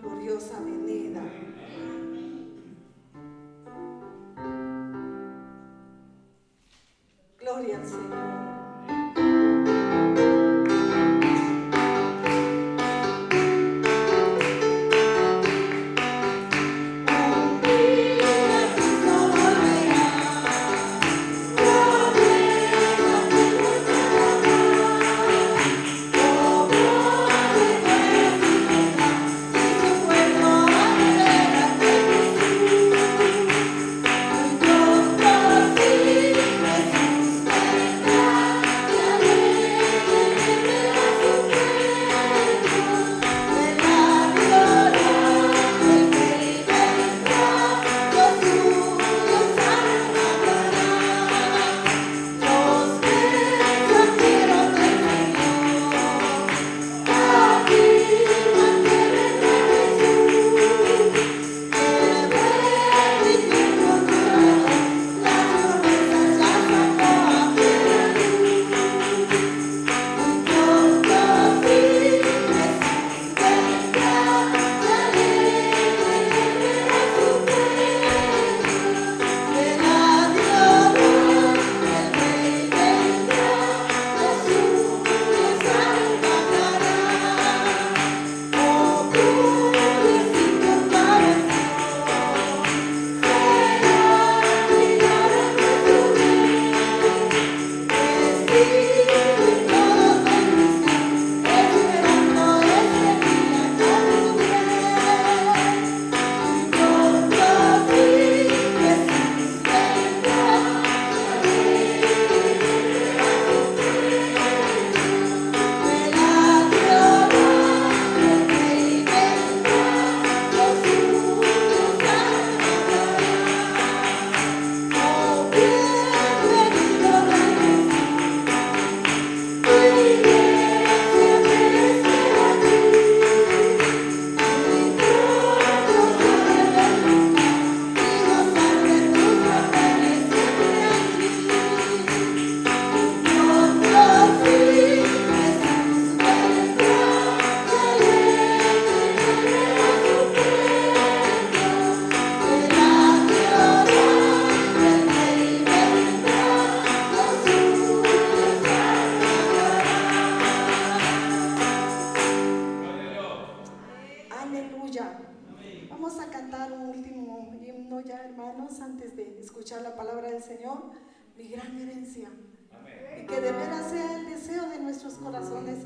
gloriosa venida. Gloria al Señor.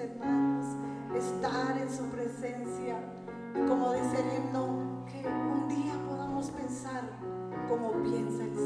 hermanos, estar en su presencia. Como dice el himno, que un día podamos pensar como piensa el Señor.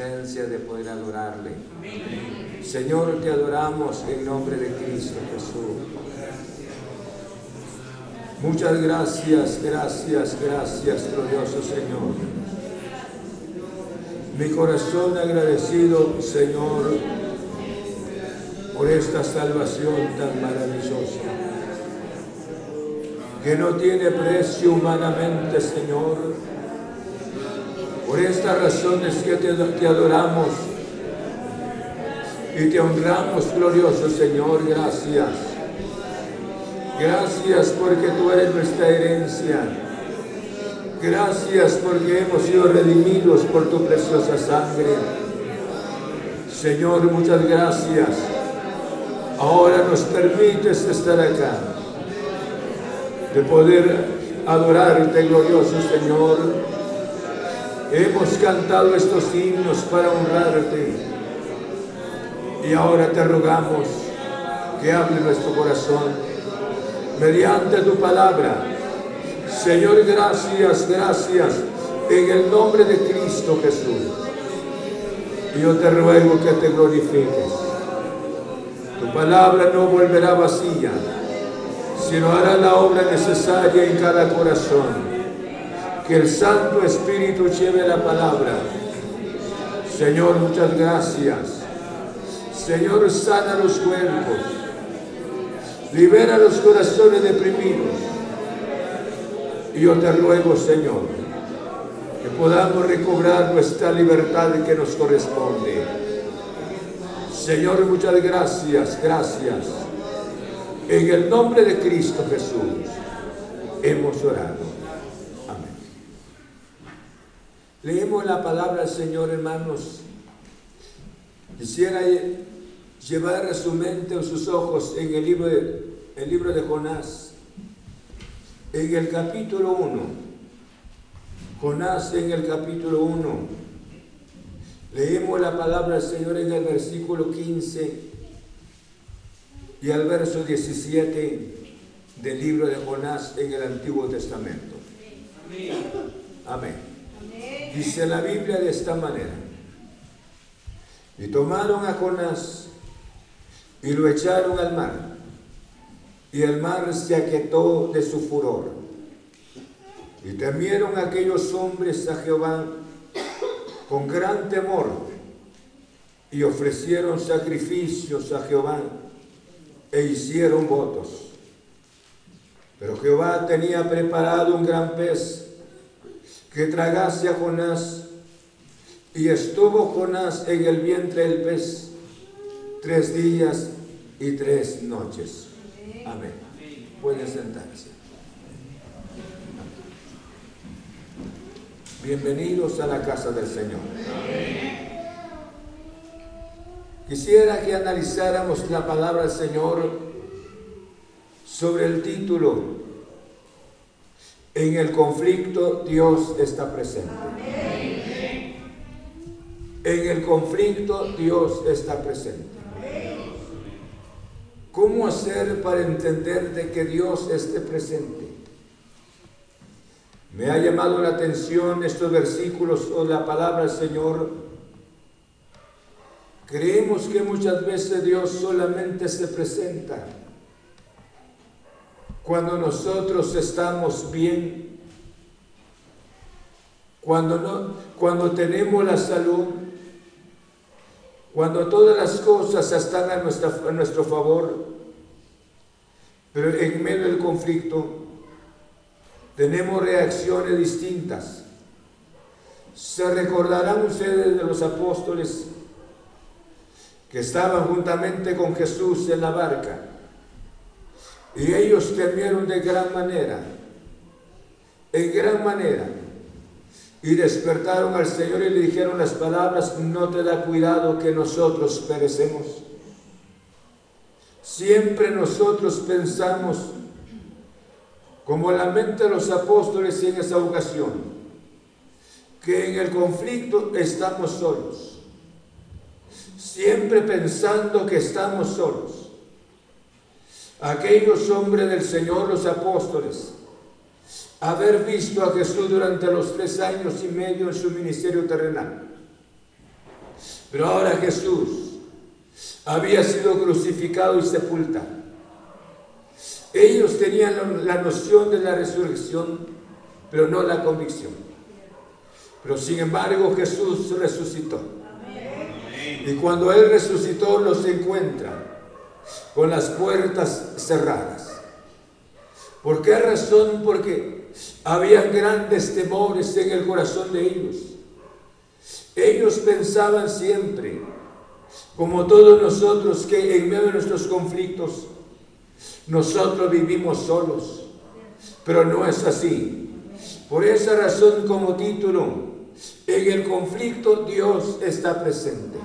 Presencia de poder adorarle. Señor, te adoramos en nombre de Cristo Jesús. Muchas gracias, gracias, gracias, glorioso Señor. Mi corazón agradecido, Señor, por esta salvación tan maravillosa, que no tiene precio humanamente, Señor. Por estas razones que te, te adoramos y te honramos, glorioso Señor, gracias. Gracias porque tú eres nuestra herencia. Gracias porque hemos sido redimidos por tu preciosa sangre. Señor, muchas gracias. Ahora nos permites estar acá, de poder adorarte, glorioso Señor. Hemos cantado estos himnos para honrarte. Y ahora te rogamos que hable nuestro corazón mediante tu palabra. Señor, gracias, gracias, en el nombre de Cristo Jesús. Yo te ruego que te glorifiques. Tu palabra no volverá vacía, sino hará la obra necesaria en cada corazón. Que el Santo Espíritu lleve la palabra. Señor, muchas gracias. Señor, sana los cuerpos Libera los corazones deprimidos. Y yo te ruego, Señor, que podamos recobrar nuestra libertad que nos corresponde. Señor, muchas gracias, gracias. En el nombre de Cristo Jesús hemos orado. Amén. Leemos la palabra del Señor, hermanos. Quisiera llevar a su mente o sus ojos en el libro de, el libro de Jonás, en el capítulo 1. Jonás en el capítulo 1. Leemos la palabra del Señor en el versículo 15 y al verso 17 del libro de Jonás en el Antiguo Testamento. Amén. Dice la Biblia de esta manera. Y tomaron a Jonás y lo echaron al mar. Y el mar se aquietó de su furor. Y temieron aquellos hombres a Jehová con gran temor y ofrecieron sacrificios a Jehová e hicieron votos. Pero Jehová tenía preparado un gran pez que tragase a Jonás y estuvo Jonás en el vientre del pez tres días y tres noches. Amén. Pueden sentarse. Bienvenidos a la casa del Señor. Quisiera que analizáramos la palabra del Señor sobre el título. En el conflicto Dios está presente. En el conflicto Dios está presente. ¿Cómo hacer para entender de que Dios esté presente? Me ha llamado la atención estos versículos o la palabra del Señor. Creemos que muchas veces Dios solamente se presenta cuando nosotros estamos bien, cuando, no, cuando tenemos la salud, cuando todas las cosas están a, a nuestro favor, pero en medio del conflicto tenemos reacciones distintas. Se recordarán ustedes de los apóstoles que estaban juntamente con Jesús en la barca y ellos temieron de gran manera, en gran manera y despertaron al Señor y le dijeron las palabras, no te da cuidado que nosotros perecemos. Siempre nosotros pensamos, como la mente de los apóstoles en esa ocasión, que en el conflicto estamos solos. Siempre pensando que estamos solos. Aquellos hombres del Señor, los apóstoles, haber visto a Jesús durante los tres años y medio en su ministerio terrenal. Pero ahora Jesús había sido crucificado y sepultado. Ellos tenían la noción de la resurrección, pero no la convicción. Pero sin embargo Jesús resucitó. Y cuando Él resucitó los encuentra con las puertas cerradas. ¿Por qué razón? Porque había grandes temores en el corazón de ellos. Ellos pensaban siempre, como todos nosotros, que en medio de nuestros conflictos, nosotros vivimos solos. Pero no es así. Por esa razón, como título, en el conflicto Dios está presente.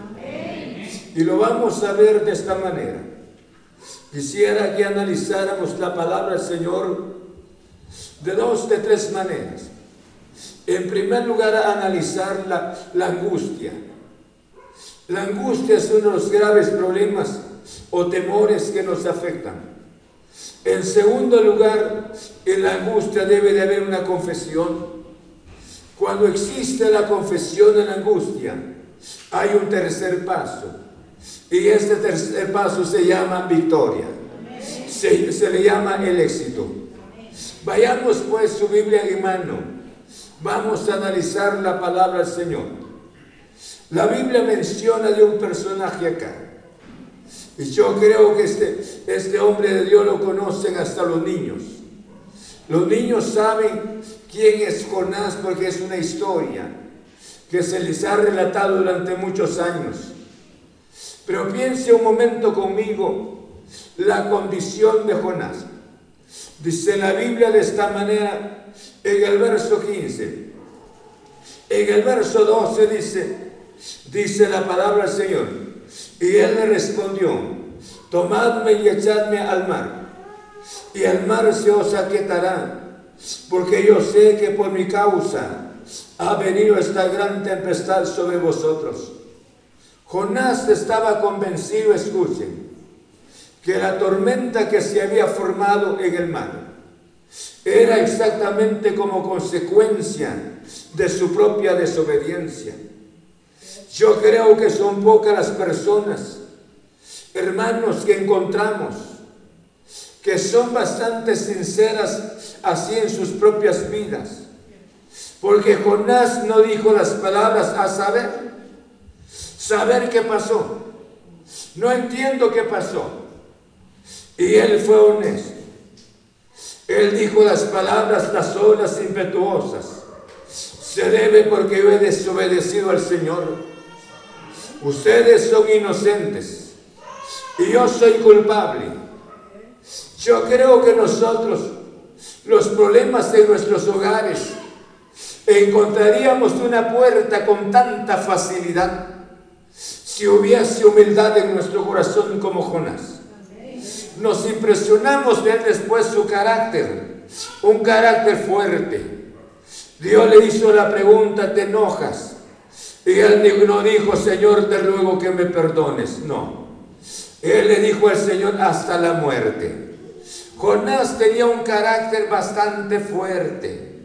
Y lo vamos a ver de esta manera. Quisiera que analizáramos la palabra del Señor de dos, de tres maneras. En primer lugar, analizar la, angustia. La angustia es uno de los graves problemas o temores que nos afectan. En segundo lugar, en la angustia debe de haber una confesión. Cuando existe la confesión en la angustia, hay un tercer paso y este tercer paso se llama victoria. Se, le llama el éxito. Vayamos pues su Biblia en mano. Vamos a analizar la palabra del Señor. La Biblia menciona de un personaje acá. Y yo creo que este, este hombre de Dios lo conocen hasta los niños. Los niños saben quién es Jonás porque es una historia que se les ha relatado durante muchos años. Pero piense un momento conmigo la condición de Jonás. Dice la Biblia de esta manera en el verso 15. En el verso 12 dice, dice la palabra del Señor. Y él le respondió, tomadme y echadme al mar, y el mar se os aquietará, porque yo sé que por mi causa ha venido esta gran tempestad sobre vosotros. Jonás estaba convencido, escuchen, que la tormenta que se había formado en el mar era exactamente como consecuencia de su propia desobediencia. Yo creo que son pocas las personas, hermanos, que encontramos, que son bastante sinceras así en sus propias vidas. Porque Jonás no dijo las palabras a saber, saber qué pasó. No entiendo qué pasó. Y él fue honesto. Él dijo las palabras, las olas impetuosas. Se debe porque yo he desobedecido al Señor. Ustedes son inocentes y yo soy culpable. Yo creo que nosotros, los problemas de nuestros hogares, encontraríamos una puerta con tanta facilidad si hubiese humildad en nuestro corazón como Jonás. Nos impresionamos él después su carácter, un carácter fuerte. Dios le hizo la pregunta, ¿te enojas? Y él no dijo, Señor, te ruego que me perdones. No. Él le dijo al Señor hasta la muerte. Jonás tenía un carácter bastante fuerte.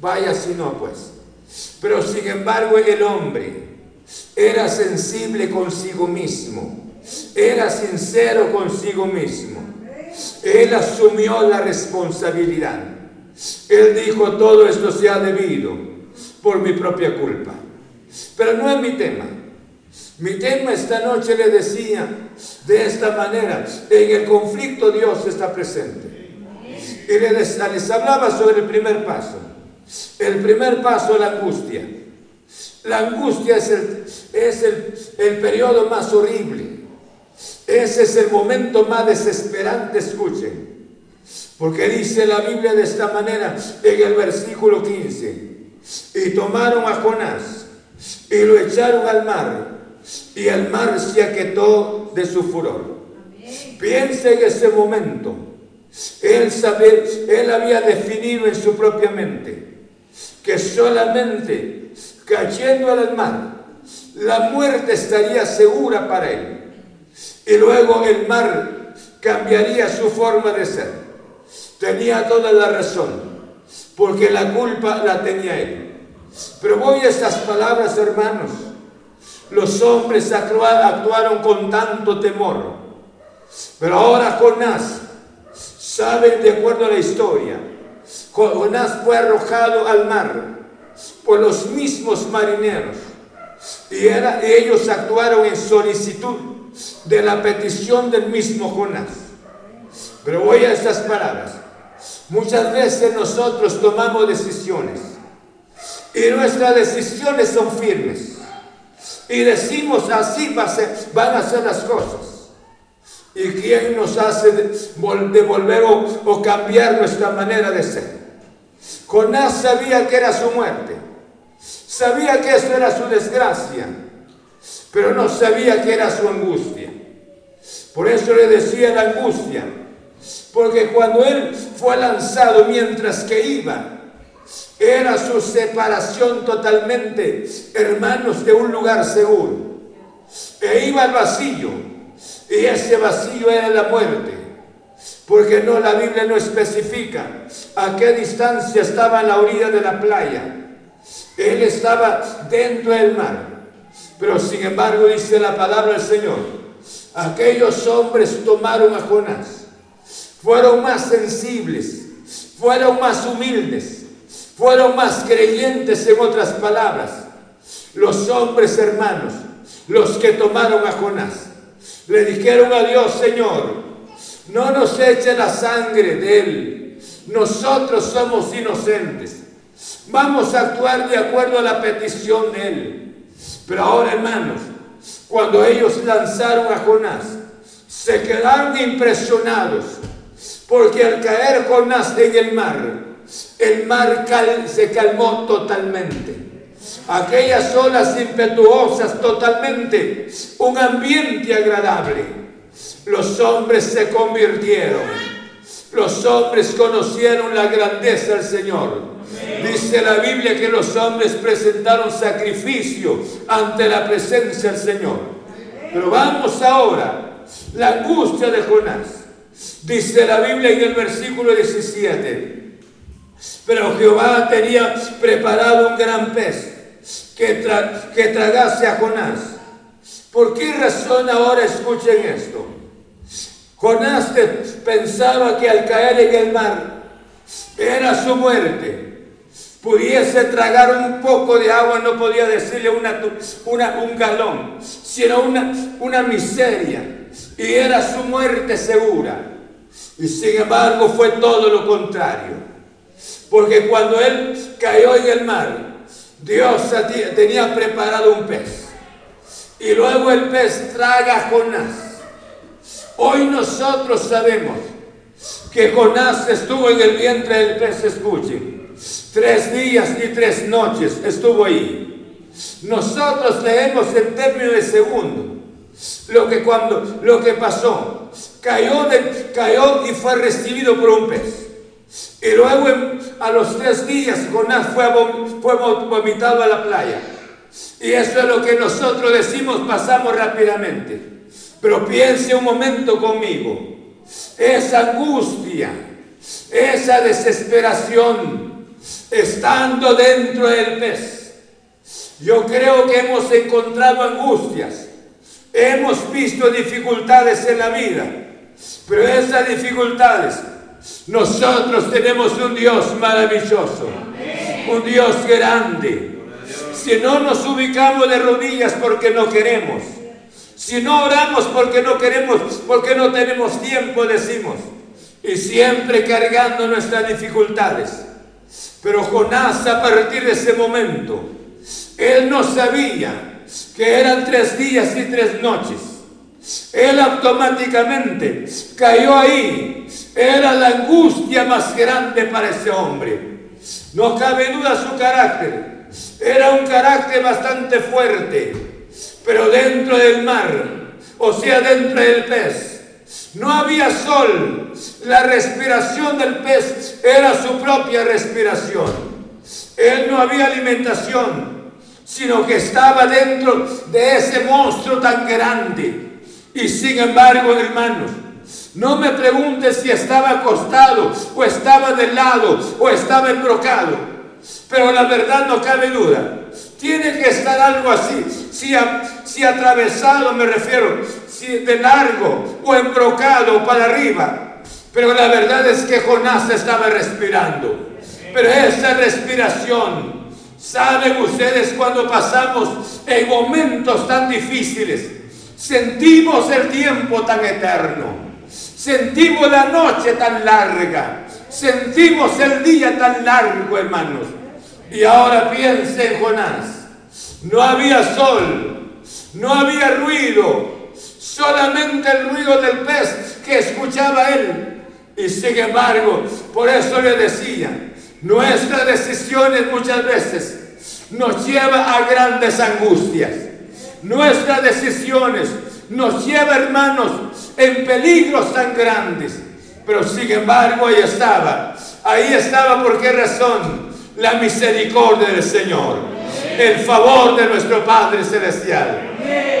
Vaya si no, pues. Pero sin embargo el hombre era sensible consigo mismo, era sincero consigo mismo. Él asumió la responsabilidad. Él dijo, todo esto se ha debido por mi propia culpa. Pero no es mi tema. Mi tema esta noche le decía de esta manera, en el conflicto Dios está presente. Y les, hablaba sobre el primer paso. El primer paso, la angustia. La angustia es el, es el, el periodo más horrible. Ese es el momento más desesperante, escuchen. Porque dice la Biblia de esta manera en el versículo 15. Y tomaron a Jonás y lo echaron al mar. Y el mar se aquietó de su furor. Piense en ese momento. Él, él había definido en su propia mente que solamente cayendo al mar, la muerte estaría segura para él. Y luego el mar cambiaría su forma de ser. Tenía toda la razón, porque la culpa la tenía él. Pero voy a estas palabras, hermanos. Los hombres actuaron con tanto temor. Pero ahora Jonás, saben de acuerdo a la historia, Jonás fue arrojado al mar por los mismos marineros. Y, ellos actuaron en solicitud de la petición del mismo Jonás. Pero voy a estas palabras. Muchas veces nosotros tomamos decisiones y nuestras decisiones son firmes. Y decimos así van a ser las cosas. ¿Y quién nos hace devolver o, cambiar nuestra manera de ser? Jonás sabía que era su muerte. Sabía que eso era su desgracia. Pero no sabía que era su angustia. Por eso le decía la angustia. Porque cuando él fue lanzado mientras que iba, era su separación totalmente, hermanos, de un lugar seguro. E iba al vacío. Y ese vacío era la muerte. Porque no, la Biblia no especifica a qué distancia estaba la orilla de la playa. Él estaba dentro del mar. Pero sin embargo dice la palabra del Señor, aquellos hombres tomaron a Jonás. Fueron más sensibles, fueron más humildes, fueron más creyentes en otras palabras. Los hombres hermanos, los que tomaron a Jonás, le dijeron a Dios, Señor, no nos eche la sangre de él. Nosotros somos inocentes. Vamos a actuar de acuerdo a la petición de él. Pero ahora, hermanos, cuando ellos lanzaron a Jonás, se quedaron impresionados. Porque al caer Jonás en el mar, el mar se calmó totalmente. Aquellas olas impetuosas totalmente, un ambiente agradable los hombres se convirtieron. Los hombres conocieron la grandeza del Señor. Dice la Biblia que los hombres presentaron sacrificio ante la presencia del Señor. Pero vamos ahora, la angustia de Jonás. Dice la Biblia en el versículo 17. Pero Jehová tenía preparado un gran pez que, que tragase a Jonás. ¿Por qué razón ahora escuchen esto? Jonás pensaba que al caer en el mar era su muerte. Pudiese tragar un poco de agua, no podía decirle una, un galón, sino una, una miseria. Y era su muerte segura. Y sin embargo fue todo lo contrario. Porque cuando él cayó en el mar, Dios tenía preparado un pez. Y luego el pez traga a Jonás. Hoy nosotros sabemos que Jonás estuvo en el vientre del pez, escuchen. Tres días y tres noches estuvo ahí. Nosotros leemos en términos de segundo lo que cuando lo que pasó. Cayó, cayó y fue recibido por un pez. Y luego a los tres días Jonás fue, vomitado a la playa. Y eso es lo que nosotros decimos, pasamos rápidamente. Pero piense un momento conmigo. Esa angustia, esa desesperación, estando dentro del pez. Yo creo que hemos encontrado angustias, hemos visto dificultades en la vida, pero esas dificultades, nosotros tenemos un Dios maravilloso, un Dios grande. Si no nos ubicamos de rodillas porque no queremos, si no oramos porque no queremos, porque no tenemos tiempo, decimos. Y siempre cargando nuestras dificultades. Pero Jonás a partir de ese momento, él no sabía que eran tres días y tres noches. Él automáticamente cayó ahí. Era la angustia más grande para ese hombre. No cabe duda su carácter. Era un carácter bastante fuerte pero dentro del mar, o sea, dentro del pez. No había sol, la respiración del pez era su propia respiración. Él no había alimentación, sino que estaba dentro de ese monstruo tan grande. Y sin embargo, hermanos, No me preguntes si estaba acostado o estaba de lado o estaba embrocado. Pero la verdad no cabe duda. Tiene que estar algo así. Si, si atravesado me refiero, si de largo o embrocado para arriba. Pero la verdad es que Jonás estaba respirando. Pero esa respiración, saben ustedes cuando pasamos en momentos tan difíciles, sentimos el tiempo tan eterno. Sentimos la noche tan larga. Sentimos el día tan largo, hermanos. Y ahora piense en Jonás. No había sol, no había ruido, solamente el ruido del pez que escuchaba él. Y sin embargo, por eso le decía, nuestras decisiones muchas veces nos lleva a grandes angustias. Nuestras decisiones nos lleva, hermanos, en peligros tan grandes. Pero sin embargo ahí estaba. Ahí estaba por qué razón? La misericordia del Señor. El favor de nuestro Padre Celestial.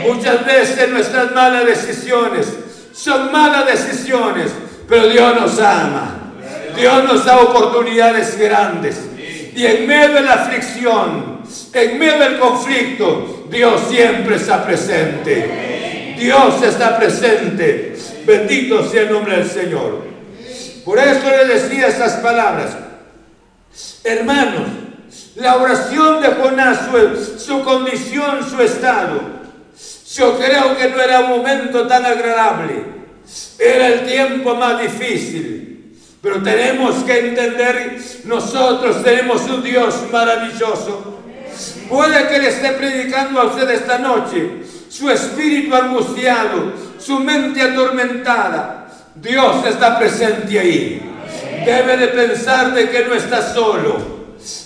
Muchas veces nuestras malas decisiones son malas decisiones, pero Dios nos ama. Dios nos da oportunidades grandes. Y en medio de la aflicción, en medio del conflicto, Dios siempre está presente. Dios está presente. Bendito sea el nombre del Señor. Por eso le decía estas palabras. Hermanos, la oración de Jonás, su, condición, su estado, yo creo que no era un momento tan agradable. Era el tiempo más difícil. Pero tenemos que entender, nosotros tenemos un Dios maravilloso. Puede que le esté predicando a usted esta noche su espíritu angustiado, su mente atormentada, Dios está presente ahí. Debe de pensar de que no está solo.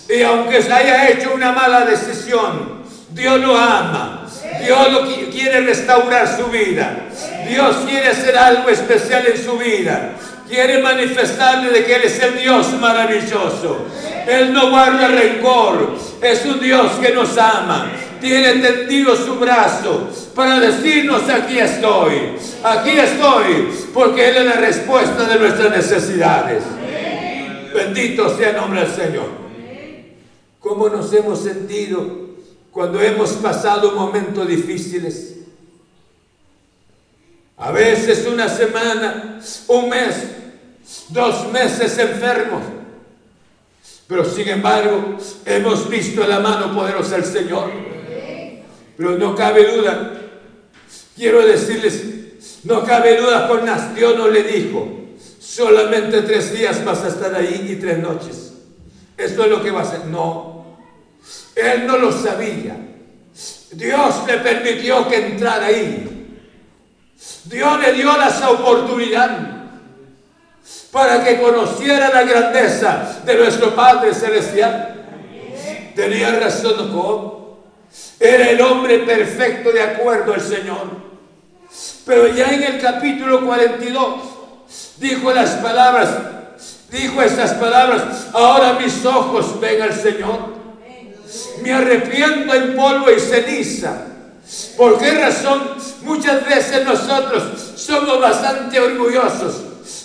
Y aunque se haya hecho una mala decisión, Dios lo ama. Dios lo quiere restaurar su vida. Dios quiere hacer algo especial en su vida. Quiere manifestarle de que Él es el Dios maravilloso. Él no guarda rencor. Es un Dios que nos ama tiene tendido su brazo para decirnos aquí estoy, aquí estoy, porque Él es la respuesta de nuestras necesidades. Bendito sea el nombre del Señor. ¿Cómo nos hemos sentido cuando hemos pasado momentos difíciles? A veces una semana, un mes, dos meses enfermos. Pero sin embargo, hemos visto la mano poderosa del Señor. Pero no cabe duda, quiero decirles, no cabe duda con las, Dios no le dijo, solamente tres días vas a estar ahí y tres noches. Esto es lo que va a hacer. No, él no lo sabía. Dios le permitió que entrara ahí. Dios le dio esa oportunidad para que conociera la grandeza de nuestro Padre Celestial. Tenía razón con era el hombre perfecto de acuerdo al Señor. Pero ya en el capítulo 42 dijo las palabras, dijo estas palabras, ahora mis ojos ven al Señor. Me arrepiento en polvo y ceniza. ¿Por qué razón? Muchas veces nosotros somos bastante orgullosos,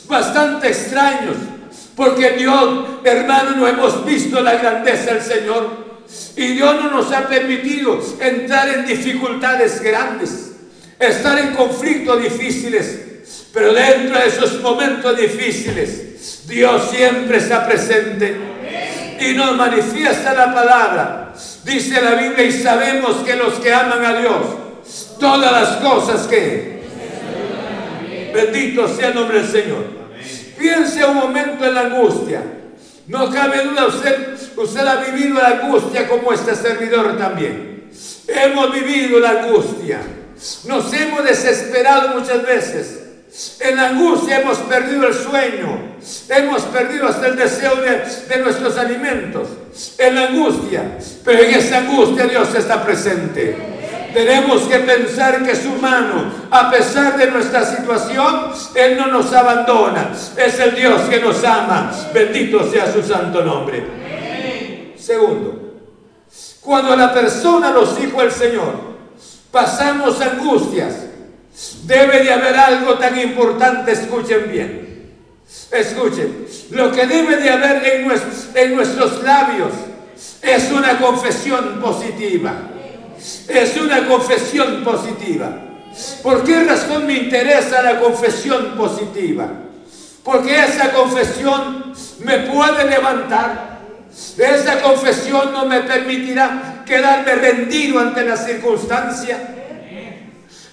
bastante extraños, porque Dios, hermano, no hemos visto la grandeza del Señor. Y Dios no nos ha permitido entrar en dificultades grandes, estar en conflictos difíciles. Pero dentro de esos momentos difíciles, Dios siempre está presente y nos manifiesta la palabra. Dice la Biblia y sabemos que los que aman a Dios, todas las cosas que... Bendito sea el nombre del Señor. Piense un momento en la angustia. No cabe duda, usted, usted ha vivido la angustia como este servidor también. Hemos vivido la angustia. Nos hemos desesperado muchas veces. En la angustia hemos perdido el sueño. Hemos perdido hasta el deseo de, de, nuestros alimentos. En la angustia. Pero en esa angustia Dios está presente. Tenemos que pensar que su mano, a pesar de nuestra situación, Él no nos abandona. Es el Dios que nos ama. Bendito sea su santo nombre. Segundo, cuando la persona nos dijo el Señor, pasamos angustias, Debe de haber algo tan importante, escuchen bien. Escuchen, lo que debe de haber en nuestros, en nuestros labios es una confesión positiva. Es una confesión positiva. ¿Por qué razón me interesa la confesión positiva? Porque esa confesión me puede levantar. Esa confesión no me permitirá quedarme rendido ante la circunstancia.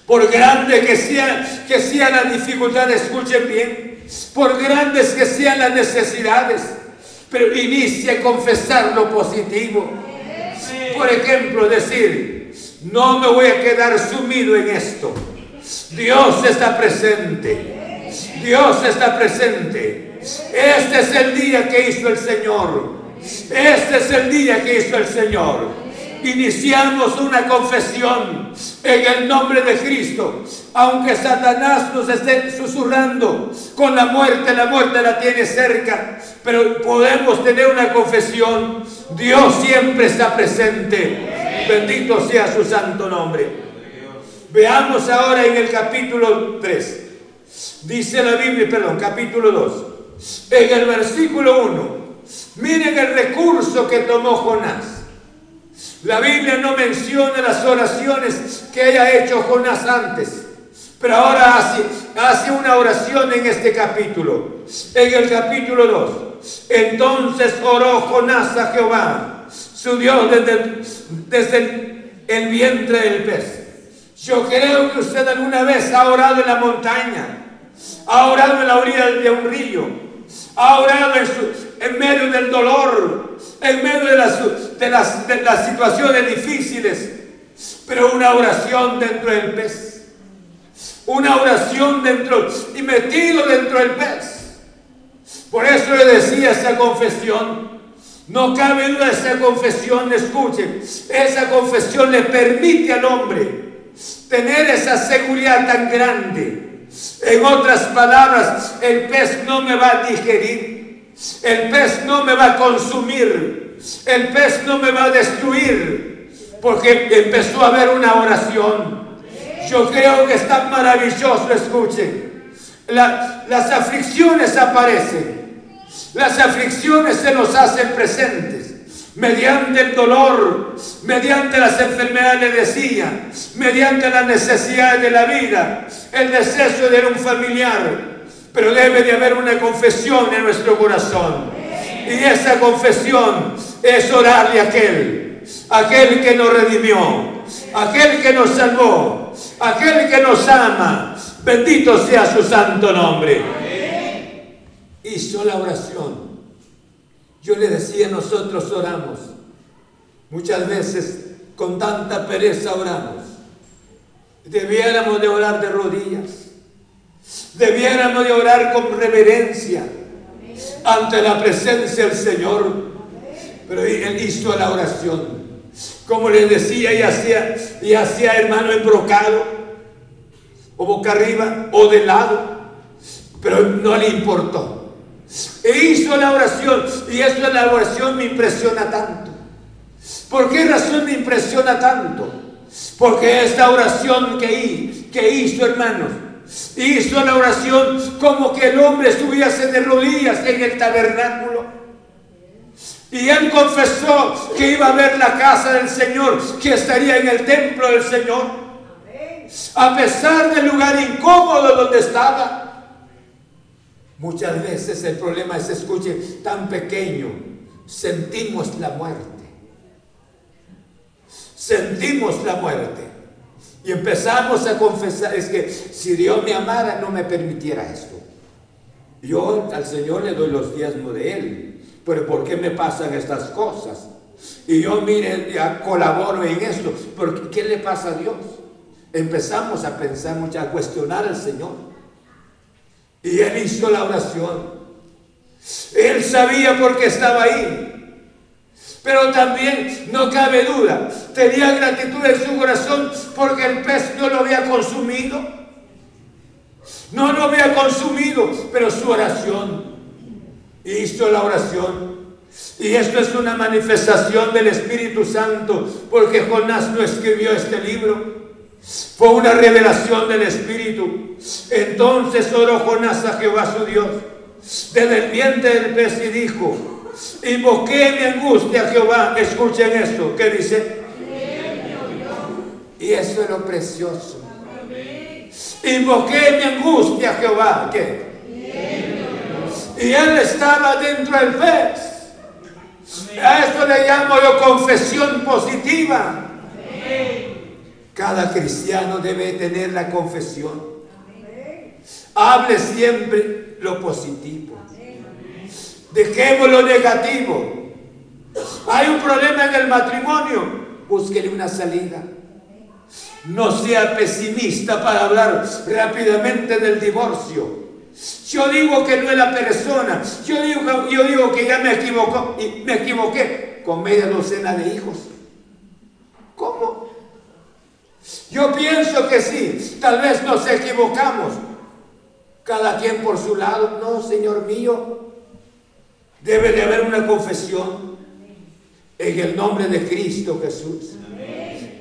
Por grande que sea, que sea la dificultad, escuchen bien, por grandes que sean las necesidades, pero inicie a confesar lo positivo. Por ejemplo, decir, no me voy a quedar sumido en esto. Dios está presente. Dios está presente. Este es el día que hizo el Señor. Este es el día que hizo el Señor iniciamos una confesión en el nombre de Cristo. Aunque Satanás nos esté susurrando con la muerte, la muerte la tiene cerca, pero podemos tener una confesión. Dios siempre está presente. Bendito sea su santo nombre. Veamos ahora en el capítulo 3. Dice la Biblia, perdón, capítulo 2. En el versículo 1. Miren el recurso que tomó Jonás. La Biblia no menciona las oraciones que haya hecho Jonás antes, pero ahora hace, hace una oración en este capítulo, en el capítulo 2. Entonces oró Jonás a Jehová, su Dios, desde, desde el vientre del pez. Yo creo que usted alguna vez ha orado en la montaña, ha orado en la orilla de un río, ha orado en, en medio del dolor, en medio de las, de las, de las situaciones difíciles, pero una oración dentro del pez. Una oración dentro y metido dentro del pez. Por eso le decía esa confesión. No cabe duda esa confesión, escuchen, esa confesión le permite al hombre tener esa seguridad tan grande. En otras palabras, el pez no me va a digerir, el pez no me va a consumir, el pez no me va a destruir porque empezó a haber una oración. Yo creo que es tan maravilloso, escuchen. las aflicciones aparecen. Las aflicciones se nos hacen presentes mediante el dolor, mediante las enfermedades, le decía, mediante las necesidades de la vida, el deseo de un familiar. Pero debe de haber una confesión en nuestro corazón. Y esa confesión es orarle a aquel, aquel que nos redimió, aquel que nos salvó, aquel que nos ama. Bendito sea su santo nombre. Hizo la oración. Yo le decía, nosotros oramos. Muchas veces con tanta pereza oramos. Debiéramos de orar de rodillas. Debiéramos de orar con reverencia ante la presencia del Señor pero él hizo la oración. Como les decía, y hacía, y hacía hermano embrocado, o boca arriba, o de lado, pero no le importó. E hizo la oración, y eso la oración me impresiona tanto. ¿Por qué razón me impresiona tanto? Porque esta oración que, que hizo, hermanos, hizo la oración como que el hombre estuviese de rodillas en el tabernáculo y él confesó que iba a ver la casa del Señor, que estaría en el templo del Señor. A pesar del lugar incómodo donde estaba. Muchas veces el problema es, escuche, tan pequeño. Sentimos la muerte. Sentimos la muerte. Y empezamos a confesar, es que si Dios me amara no me permitiera esto. Yo al Señor le doy los diezmos de Él pero ¿por qué me pasan estas cosas? Y yo, mire, ya colaboro en esto, porque ¿qué le pasa a Dios? Empezamos a pensar mucho, a cuestionar al Señor. Y él hizo la oración. Él sabía por qué estaba ahí. Pero también no cabe duda, tenía gratitud en su corazón porque el pez no lo había consumido. No lo había consumido, pero su oración hizo la oración. Y esto es una manifestación del Espíritu Santo, porque Jonás no escribió este libro. Fue una revelación del Espíritu. Entonces oró Jonás a Jehová su Dios desde el vientre del pez y dijo, invoqué mi angustia a Jehová. Escuchen esto, ¿qué dice? Y eso es lo precioso. Invoqué mi angustia a Jehová. ¿Qué? Y él estaba dentro del pez. A esto le llamo yo confesión positiva. Cada cristiano debe tener la confesión. Hable siempre lo positivo. Dejemos lo negativo. Hay un problema en el matrimonio. Búsquele una salida. No sea pesimista para hablar rápidamente del divorcio. Yo digo que no es la persona. Yo digo, que ya me y me equivoqué con media docena de hijos. ¿Cómo? Yo pienso que sí. Tal vez nos equivocamos. Cada quien por su lado. No, Señor mío. Debe de haber una confesión en el nombre de Cristo Jesús.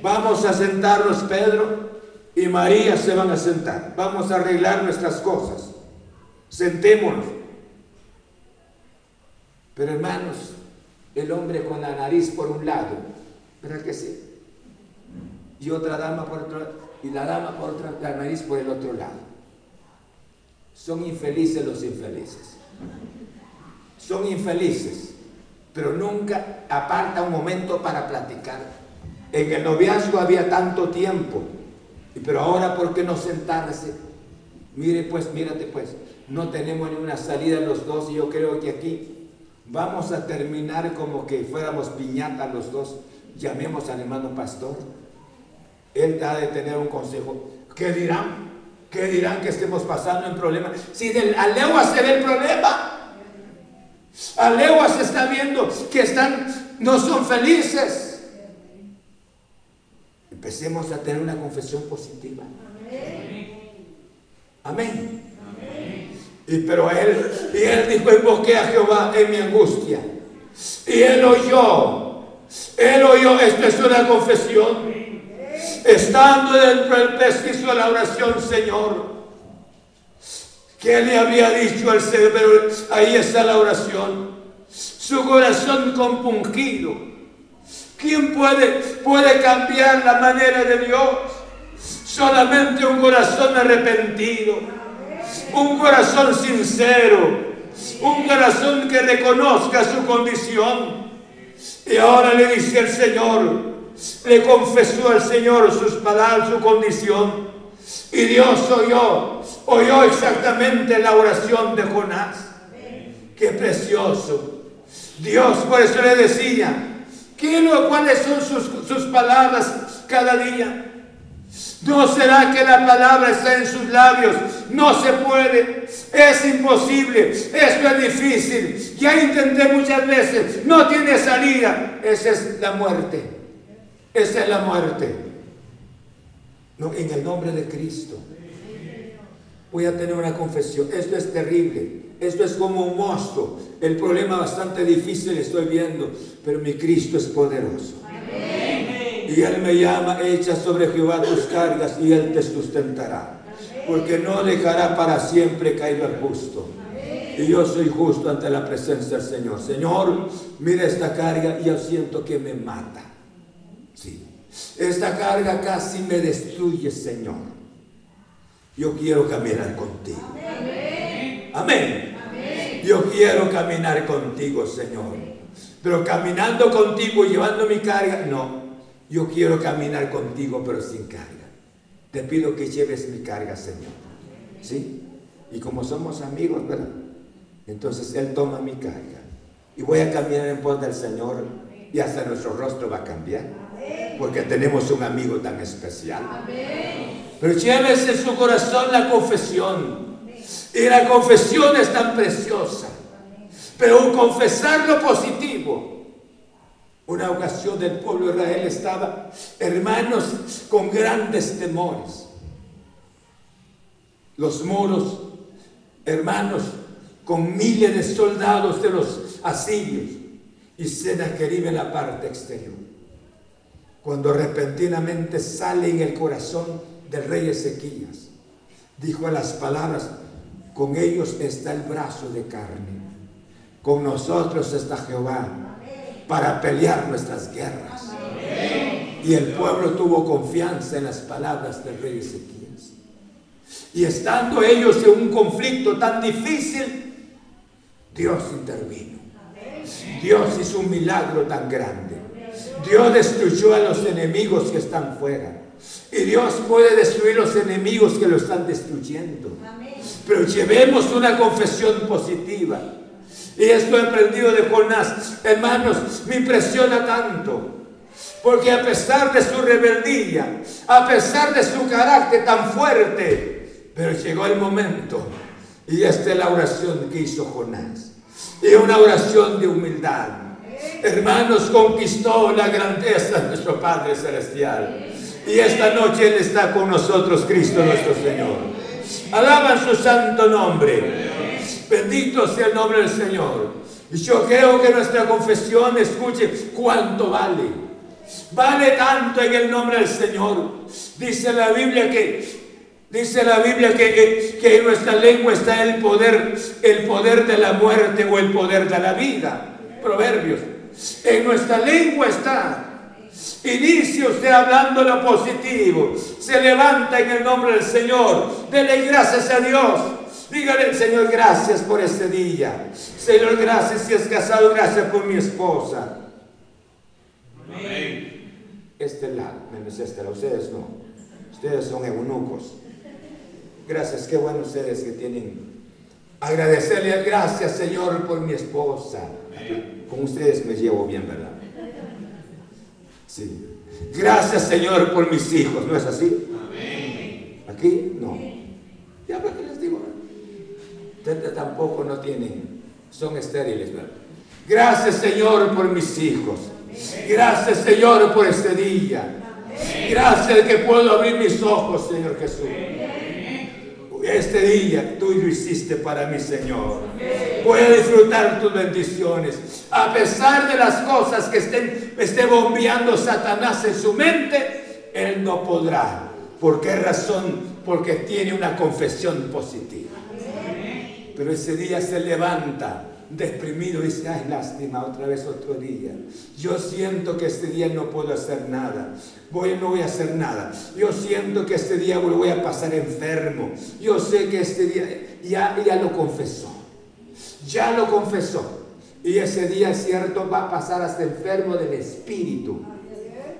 Vamos a sentarnos, Pedro y María se van a sentar. Vamos a arreglar nuestras cosas. Sentémonos. Pero hermanos, el hombre con la nariz por un lado, ¿verdad que sí? Y otra dama por otro lado, y la dama por otra, la nariz por el otro lado. Son infelices los infelices. Son infelices, pero nunca aparta un momento para platicar en el noviazgo había tanto tiempo, pero ahora ¿por qué no sentarse? Mire pues, mírate pues, no tenemos ninguna salida los dos y yo creo que aquí vamos a terminar como que fuéramos piñata los dos. Llamemos al hermano pastor. Él ha de tener un consejo. ¿Qué dirán? ¿Qué dirán que estemos pasando en problemas? Si del, a legua se ve el problema. A se está viendo que están, no son felices. Empecemos a tener una confesión positiva. Amén. Y pero él, y él dijo, invoqué a Jehová en mi angustia. Y él oyó. Él oyó, esto es una confesión. Estando dentro del pez hizo la oración, Señor. ¿Qué le había dicho al Señor? Pero ahí está la oración. Su corazón compungido ¿Quién puede, puede cambiar la manera de Dios? Solamente un corazón arrepentido, un corazón sincero, un corazón que reconozca su condición. Y ahora le dice el Señor, le confesó al Señor sus palabras, su condición. Y Dios oyó, oyó exactamente la oración de Jonás. Qué precioso. Dios por eso le decía, ¿Cuáles son sus, sus palabras cada día? ¿No será que la palabra está en sus labios? No se puede, es imposible, esto es difícil. Ya intenté muchas veces, no tiene salida. Esa es la muerte, esa es la muerte. En el nombre de Cristo. Voy a tener una confesión, esto es terrible. Esto es como un monstruo. El problema bastante difícil estoy viendo, pero mi Cristo es poderoso. Y Él me llama, echa sobre Jehová tus cargas y Él te sustentará. Porque no dejará para siempre caído al justo. Y yo soy justo ante la presencia del Señor. Señor, mira esta carga y yo siento que me mata. Esta carga casi me destruye, Señor. Yo quiero caminar contigo. Amén. Yo quiero caminar contigo, Señor. Pero caminando contigo, llevando mi carga, no. Yo quiero caminar contigo, pero sin carga. Te pido que lleves mi carga, Señor. ¿Sí? Y como somos amigos, ¿verdad? Entonces Él toma mi carga. Y voy a caminar en pos del Señor. Y hasta nuestro rostro va a cambiar. Porque tenemos un amigo tan especial. Pero llévese en su corazón la confesión y la confesión es tan preciosa. Pero confesar lo positivo. Una ocasión del pueblo de Israel estaba, hermanos, con grandes temores. Los muros, hermanos, con miles de soldados de los asirios y Sennacherib en la parte exterior. Cuando repentinamente sale en el corazón del rey Ezequías, dijo las palabras, con ellos está el brazo de carne, con nosotros está Jehová para pelear nuestras guerras. Y el pueblo tuvo confianza en las palabras del rey Ezequías. Y estando ellos en un conflicto tan difícil, Dios intervino. Dios hizo un milagro tan grande. Dios destruyó a los enemigos que están fuera. Y Dios puede destruir los enemigos que lo están destruyendo. Pero llevemos una confesión positiva. Y esto he aprendido de Jonás. Hermanos, me impresiona tanto. Porque a pesar de su rebeldía, a pesar de su carácter tan fuerte, pero llegó el momento. Y esta es la oración que hizo Jonás. Y una oración de humildad. Hermanos, conquistó la grandeza de nuestro Padre Celestial. Y esta noche Él está con nosotros, Cristo nuestro Señor. Alaban su santo nombre. Bendito sea el nombre del Señor. Y yo creo que nuestra confesión escuche cuánto vale. Vale tanto en el nombre del Señor. Dice la Biblia que Dice la Biblia que, que, en nuestra lengua está el poder, el poder de la muerte o el poder de la vida. Proverbios. En nuestra lengua está. Inicia usted hablando lo positivo. Se levanta en el nombre del Señor. Dele gracias a Dios. Dígale, Señor, gracias por este día. Señor, gracias si es casado, gracias por mi esposa. Amén. Este lado, menos este lado. Ustedes no. Ustedes son eunucos. Gracias, qué bueno ustedes que tienen. Agradecerle, gracias Señor por mi esposa. Con ustedes me llevo bien, ¿verdad? Sí. Gracias Señor por mis hijos, ¿no es así? Amén. Aquí no. Ya ves que les digo. Tampoco no tienen, son estériles, ¿verdad? Gracias Señor por mis hijos. Gracias Señor por este día. Gracias que puedo abrir mis ojos, Señor Jesús. Este día tú lo hiciste para mí, Señor. Voy a disfrutar tus bendiciones. A pesar de las cosas que estén, esté bombeando Satanás en su mente, Él no podrá. ¿Por qué razón? Porque tiene una confesión positiva. Pero ese día se levanta deprimido y dice, ay, lástima, otra vez otro día. Yo siento que este día no puedo hacer nada. Voy, no voy a hacer nada. Yo siento que este día voy a pasar enfermo. Yo sé que este día ya, ya lo confesó. Ya lo confesó. Y ese día, cierto, va a pasar hasta enfermo del espíritu.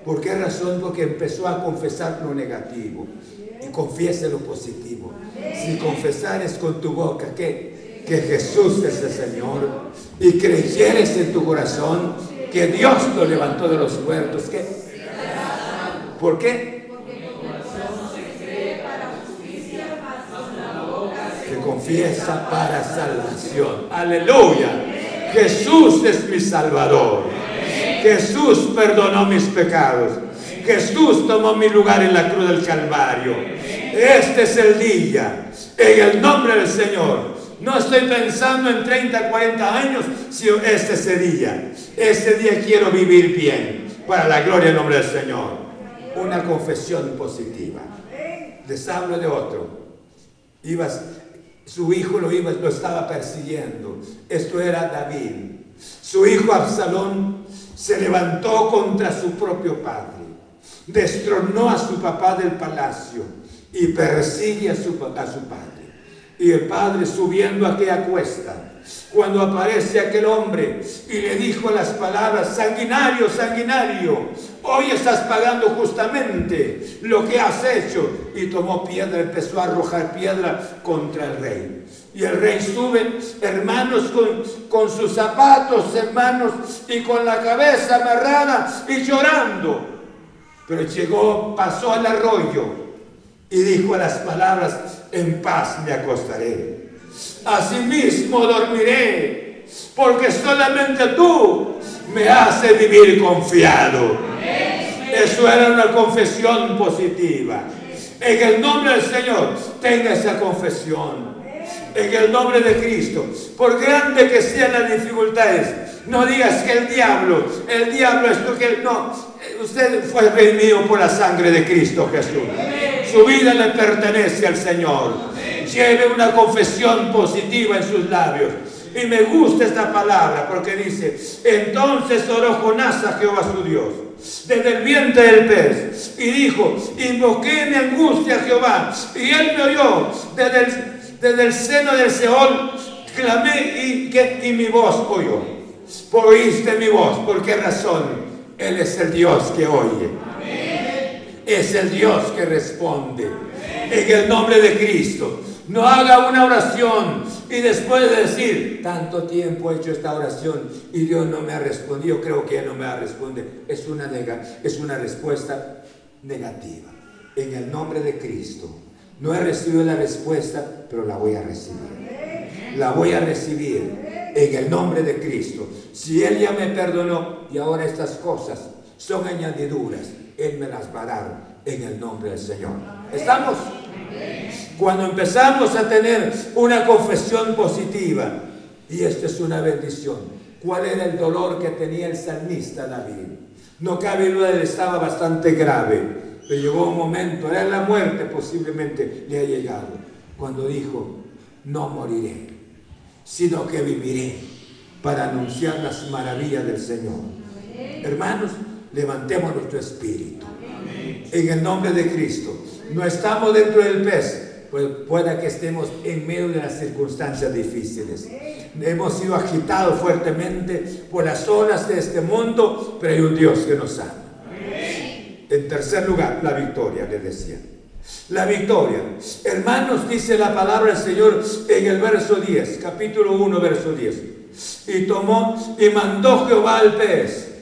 ¿Por qué razón? Porque empezó a confesar lo negativo. Y confiese lo positivo. Si confesares con tu boca que que Jesús es el Señor y creyeres en tu corazón que Dios lo levantó de los muertos. ¿Qué? ¿Por qué? Que confiesa para salvación. Aleluya. Jesús es mi Salvador. Jesús perdonó mis pecados. Jesús tomó mi lugar en la cruz del Calvario. Este es el día. En el nombre del Señor no estoy pensando en 30, 40 años, sino este ese día. Este día quiero vivir bien para la gloria del nombre del Señor. Una confesión positiva. Les hablo de otro. Ibas, su hijo lo, iba, lo estaba persiguiendo. Esto era David. Su hijo Absalón se levantó contra su propio padre. Destronó a su papá del palacio y persigue a su, a su padre. Y el padre subiendo a aquella cuesta, cuando aparece aquel hombre y le dijo las palabras, sanguinario, sanguinario, hoy estás pagando justamente lo que has hecho. Y tomó piedra, empezó a arrojar piedra contra el rey. Y el rey sube, hermanos, con, con sus zapatos, hermanos, y con la cabeza amarrada y llorando. Pero llegó, pasó al arroyo y dijo las palabras, en paz me acostaré. Asimismo dormiré, porque solamente tú me haces vivir confiado. Eso era una confesión positiva. En el nombre del Señor, tenga esa confesión. En el nombre de Cristo. Por grande que sean las dificultades, no digas que el diablo, el diablo es tú que no. usted fue redimido por la sangre de Cristo Jesús. Su vida le pertenece al Señor. Lleve una confesión positiva en sus labios. Y me gusta esta palabra porque dice, entonces oró Jonás a Jehová su Dios desde el vientre del pez y dijo, invoqué mi angustia a Jehová y él me oyó desde el, seno del Seol, clamé y, mi voz oyó. Oíste mi voz, ¿por qué razón? Él es el Dios que oye. Es el Dios que responde. En el nombre de Cristo. No haga una oración y después de decir, tanto tiempo he hecho esta oración y Dios no me ha respondido, creo que no me va a responder. Es una, es una respuesta negativa. En el nombre de Cristo. No he recibido la respuesta, pero la voy a recibir. La voy a recibir en el nombre de Cristo. Si Él ya me perdonó y ahora estas cosas son añadiduras, Él me las va a dar en el nombre del Señor. ¿Estamos? Cuando empezamos a tener una confesión positiva, y esto es una bendición, ¿cuál era el dolor que tenía el salmista David? No cabe duda, él estaba bastante grave, pero llegó un momento, era la muerte posiblemente le ha llegado, cuando dijo, no moriré, sino que viviré para anunciar las maravillas del Señor. Hermanos, levantemos nuestro espíritu. En el nombre de Cristo. No estamos dentro del pez, pues que estemos en medio de las circunstancias difíciles. Hemos sido agitados fuertemente por las olas de este mundo, pero hay un Dios que nos ama. En tercer lugar, la victoria, le decía. La victoria. Hermanos, dice la palabra del Señor en el verso 10, capítulo 1, verso 10. Y tomó y mandó Jehová al pez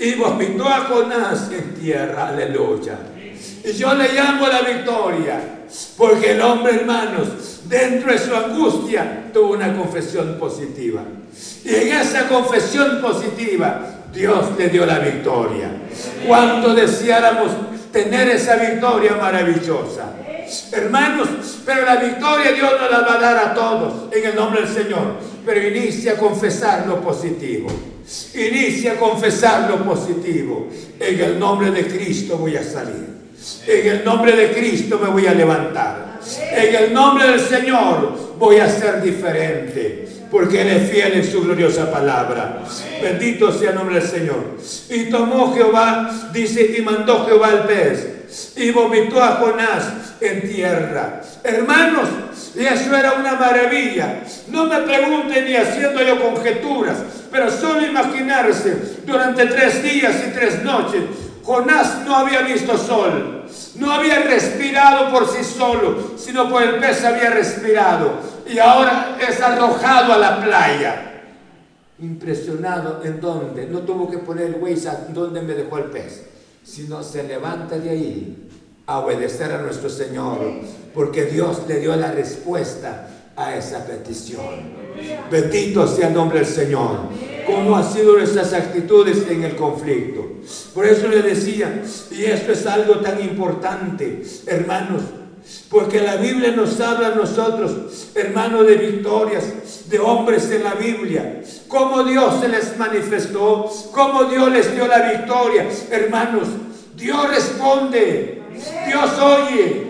y vomitó a Jonás en tierra. Aleluya. Y yo le llamo la victoria porque el hombre, hermanos, dentro de su angustia tuvo una confesión positiva. Y en esa confesión positiva, Dios le dio la victoria. Cuánto deseáramos tener esa victoria maravillosa. Hermanos, pero la victoria Dios nos la va a dar a todos en el nombre del Señor. Pero inicia a confesar lo positivo. Inicia a confesar lo positivo. En el nombre de Cristo voy a salir. En el nombre de Cristo me voy a levantar. En el nombre del Señor voy a ser diferente. Porque Él es fiel en su gloriosa palabra. Bendito sea el nombre del Señor. Y tomó Jehová, dice, y mandó Jehová el pez. Y vomitó a Jonás en tierra. Hermanos, eso era una maravilla. No me pregunten ni haciendo yo conjeturas, pero solo imaginarse durante tres días y tres noches Jonás no había visto sol, no había respirado por sí solo, sino por el pez había respirado y ahora es arrojado a la playa. Impresionado en dónde, no tuvo que poner el en dónde me dejó el pez, sino se levanta de ahí a obedecer a nuestro Señor, porque Dios le dio la respuesta a esa petición. Bendito sea el nombre del Señor. ¿Cómo han sido nuestras actitudes en el conflicto? Por eso le decía, y esto es algo tan importante, hermanos, porque la Biblia nos habla a nosotros, hermanos, de victorias, de hombres en la Biblia. Cómo Dios se les manifestó, cómo Dios les dio la victoria. Hermanos, Dios responde, Dios oye,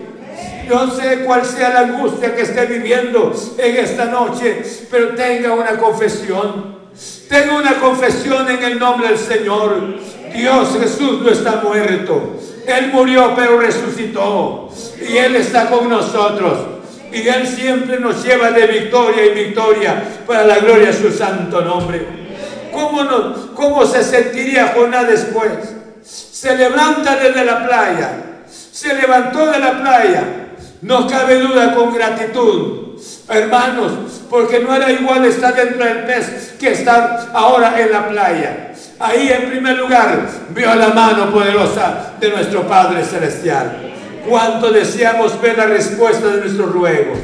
no sé cuál sea la angustia que esté viviendo en esta noche, pero tenga una confesión. Tenga una confesión en el nombre del Señor. Dios Jesús no está muerto. Él murió pero resucitó. Y Él está con nosotros. Y Él siempre nos lleva de victoria y victoria para la gloria de su santo nombre. ¿Cómo, cómo se sentiría Jonás después? Se levanta desde la playa. Se levantó de la playa no cabe duda con gratitud, hermanos, porque no era igual estar dentro del pez que estar ahora en la playa. Ahí en primer lugar vio la mano poderosa de nuestro Padre Celestial. Cuánto deseamos ver la respuesta de nuestros ruegos.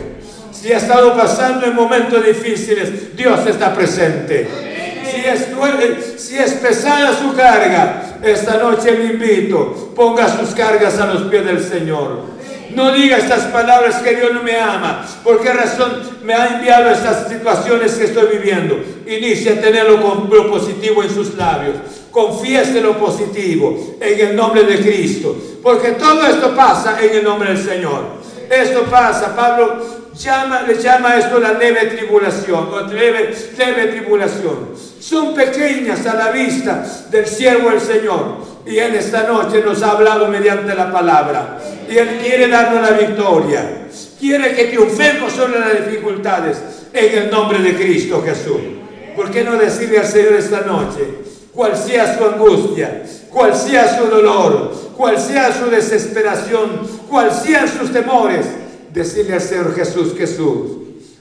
Si ha estado pasando en momentos difíciles, Dios está presente. Si es, si es pesada su carga, esta noche le invito, ponga sus cargas a los pies del Señor. No diga estas palabras que Dios no me ama. ¿Por qué razón me ha enviado estas situaciones que estoy viviendo? Inicia a tenerlo con lo positivo en sus labios. Confiese lo positivo en el nombre de Cristo. Porque todo esto pasa en el nombre del Señor. Esto pasa, Pablo llama, le llama esto la leve tribulación, leve, leve tribulación. Son pequeñas a la vista del siervo del Señor. Y Él esta noche nos ha hablado mediante la palabra. Y Él quiere darnos la victoria. Quiere que triunfemos sobre las dificultades en el nombre de Cristo Jesús. ¿Por qué no decirle al Señor esta noche, cual sea su angustia, cual sea su dolor, cual sea su desesperación, cual sean sus temores? Decirle al Señor Jesús, Jesús,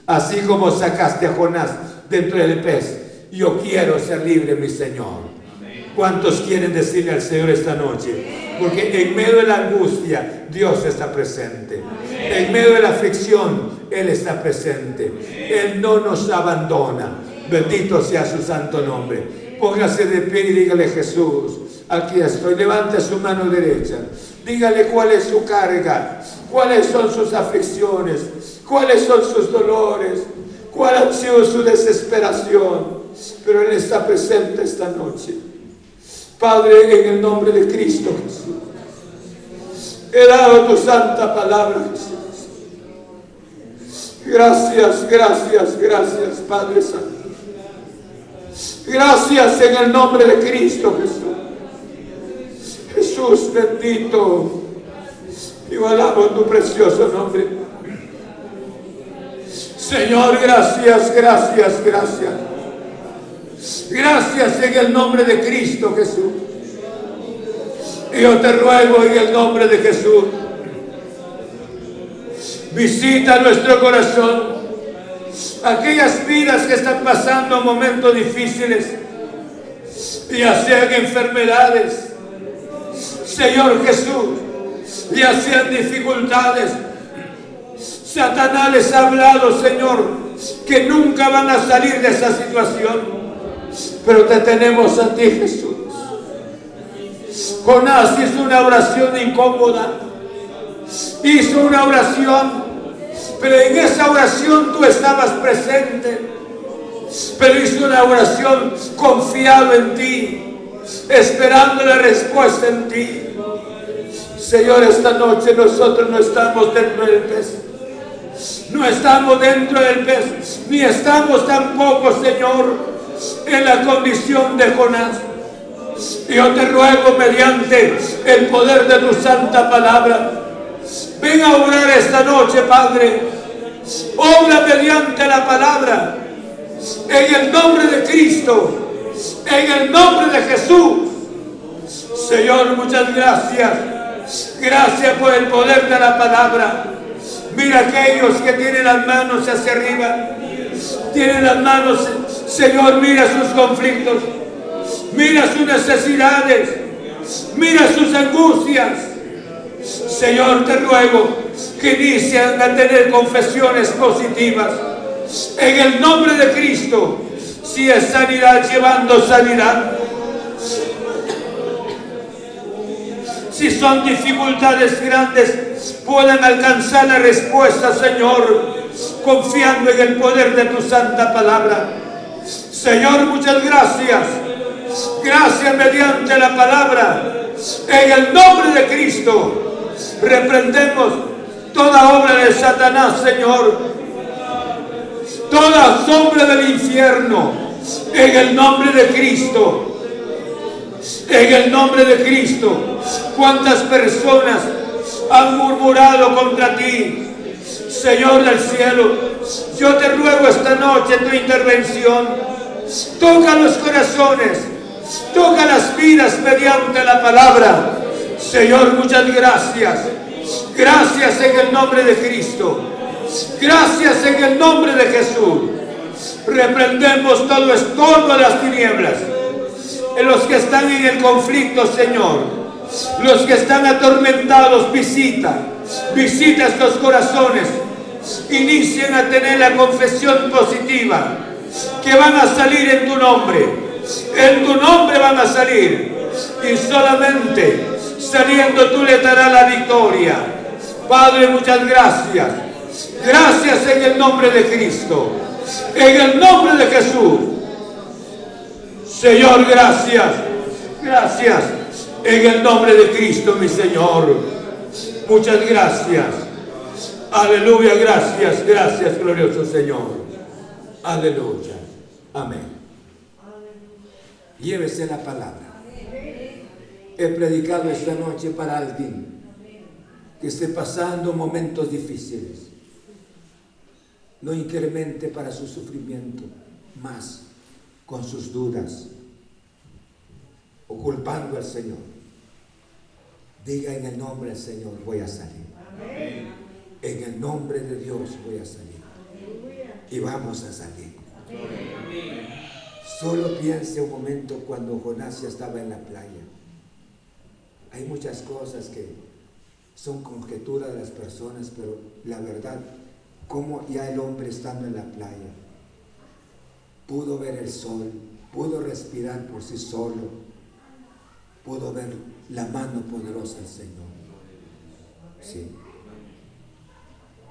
así como sacaste a Jonás dentro del pez, yo quiero ser libre, mi Señor. ¿Cuántos quieren decirle al Señor esta noche? Porque en medio de la angustia Dios está presente. En medio de la aflicción Él está presente. Él no nos abandona. Bendito sea su santo nombre. Póngase de pie y dígale Jesús, aquí estoy. Levante su mano derecha. Dígale cuál es su carga, cuáles son sus aflicciones, cuáles son sus dolores, cuál ha sido su desesperación. Pero Él está presente esta noche. Padre, en el nombre de Cristo Jesús, he dado tu santa palabra, Jesús. Gracias, gracias, gracias, Padre Santo. Gracias en el nombre de Cristo Jesús. Jesús bendito. Alabo tu precioso nombre. Señor, gracias, gracias, gracias. Gracias en el nombre de Cristo Jesús. Yo te ruego en el nombre de Jesús. Visita nuestro corazón. Aquellas vidas que están pasando momentos difíciles. Ya sean enfermedades. Señor Jesús. Ya sean dificultades. Satanás les ha hablado, Señor, que nunca van a salir de esa situación. Pero te tenemos a ti, Jesús. Jonás hizo una oración incómoda. Hizo una oración. Pero en esa oración tú estabas presente. Pero hizo una oración confiado en ti. Esperando la respuesta en ti. Señor, esta noche nosotros no estamos dentro del pez. No estamos dentro del pez. Ni estamos tampoco, Señor en la condición de Jonás. Yo te ruego mediante el poder de tu santa palabra, ven a obrar esta noche, Padre. Obra mediante la palabra, en el nombre de Cristo, en el nombre de Jesús. Señor, muchas gracias. Gracias por el poder de la palabra. Mira aquellos que tienen las manos hacia arriba, tienen las manos Señor, mira sus conflictos, mira sus necesidades, mira sus angustias. Señor, te ruego que inician a tener confesiones positivas. En el nombre de Cristo, si es sanidad, llevando sanidad. Si son dificultades grandes, puedan alcanzar la respuesta, Señor, confiando en el poder de tu santa palabra. Señor, muchas gracias. Gracias mediante la palabra. En el nombre de Cristo, reprendemos toda obra de Satanás, Señor. Toda sombra del infierno. En el nombre de Cristo. En el nombre de Cristo. ¿Cuántas personas han murmurado contra ti? Señor del cielo, yo te ruego esta noche tu intervención Toca los corazones, toca las vidas mediante la palabra. Señor, muchas gracias. Gracias en el nombre de Cristo. Gracias en el nombre de Jesús. Reprendemos todo estorbo de las tinieblas. En los que están en el conflicto, Señor. Los que están atormentados, visita. Visita estos corazones. Inicien a tener la confesión positiva que van a salir en tu nombre. En tu nombre van a salir. Y solamente saliendo tú le darás la victoria. Padre, muchas gracias. Gracias en el nombre de Cristo. En el nombre de Jesús. Señor, gracias. Gracias. En el nombre de Cristo, mi Señor. Muchas gracias. Aleluya, gracias, gracias, glorioso Señor. Aleluya. Amén. Llévese la palabra. He predicado esta noche para alguien que esté pasando momentos difíciles. No incremente para su sufrimiento más con sus dudas o culpando al Señor. Diga en el nombre del Señor voy a salir. En el nombre de Dios voy a salir. Y vamos a salir. Solo piense un momento cuando Jonás ya estaba en la playa. Hay muchas cosas que son conjeturas de las personas, pero la verdad, como ya el hombre estando en la playa, pudo ver el sol, pudo respirar por sí solo, pudo ver la mano poderosa del Señor. Sí.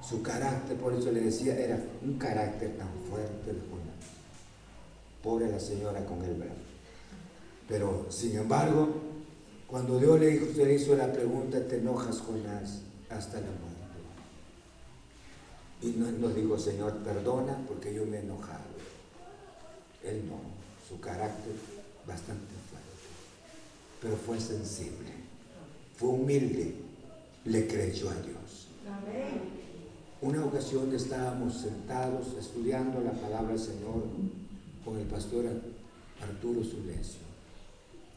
Su carácter, por eso le decía, era un carácter tan fuerte de Jonás. Pobre la señora con el brazo. Pero, sin embargo, cuando Dios le, hizo, la pregunta, te enojas, Jonás, hasta la muerte. Y nos dijo, Señor, perdona porque yo me he enojado. Él no, su carácter bastante fuerte, pero fue sensible, fue humilde, le creyó a Dios. Una ocasión estábamos sentados estudiando la palabra del Señor con el pastor Arturo Sulencio.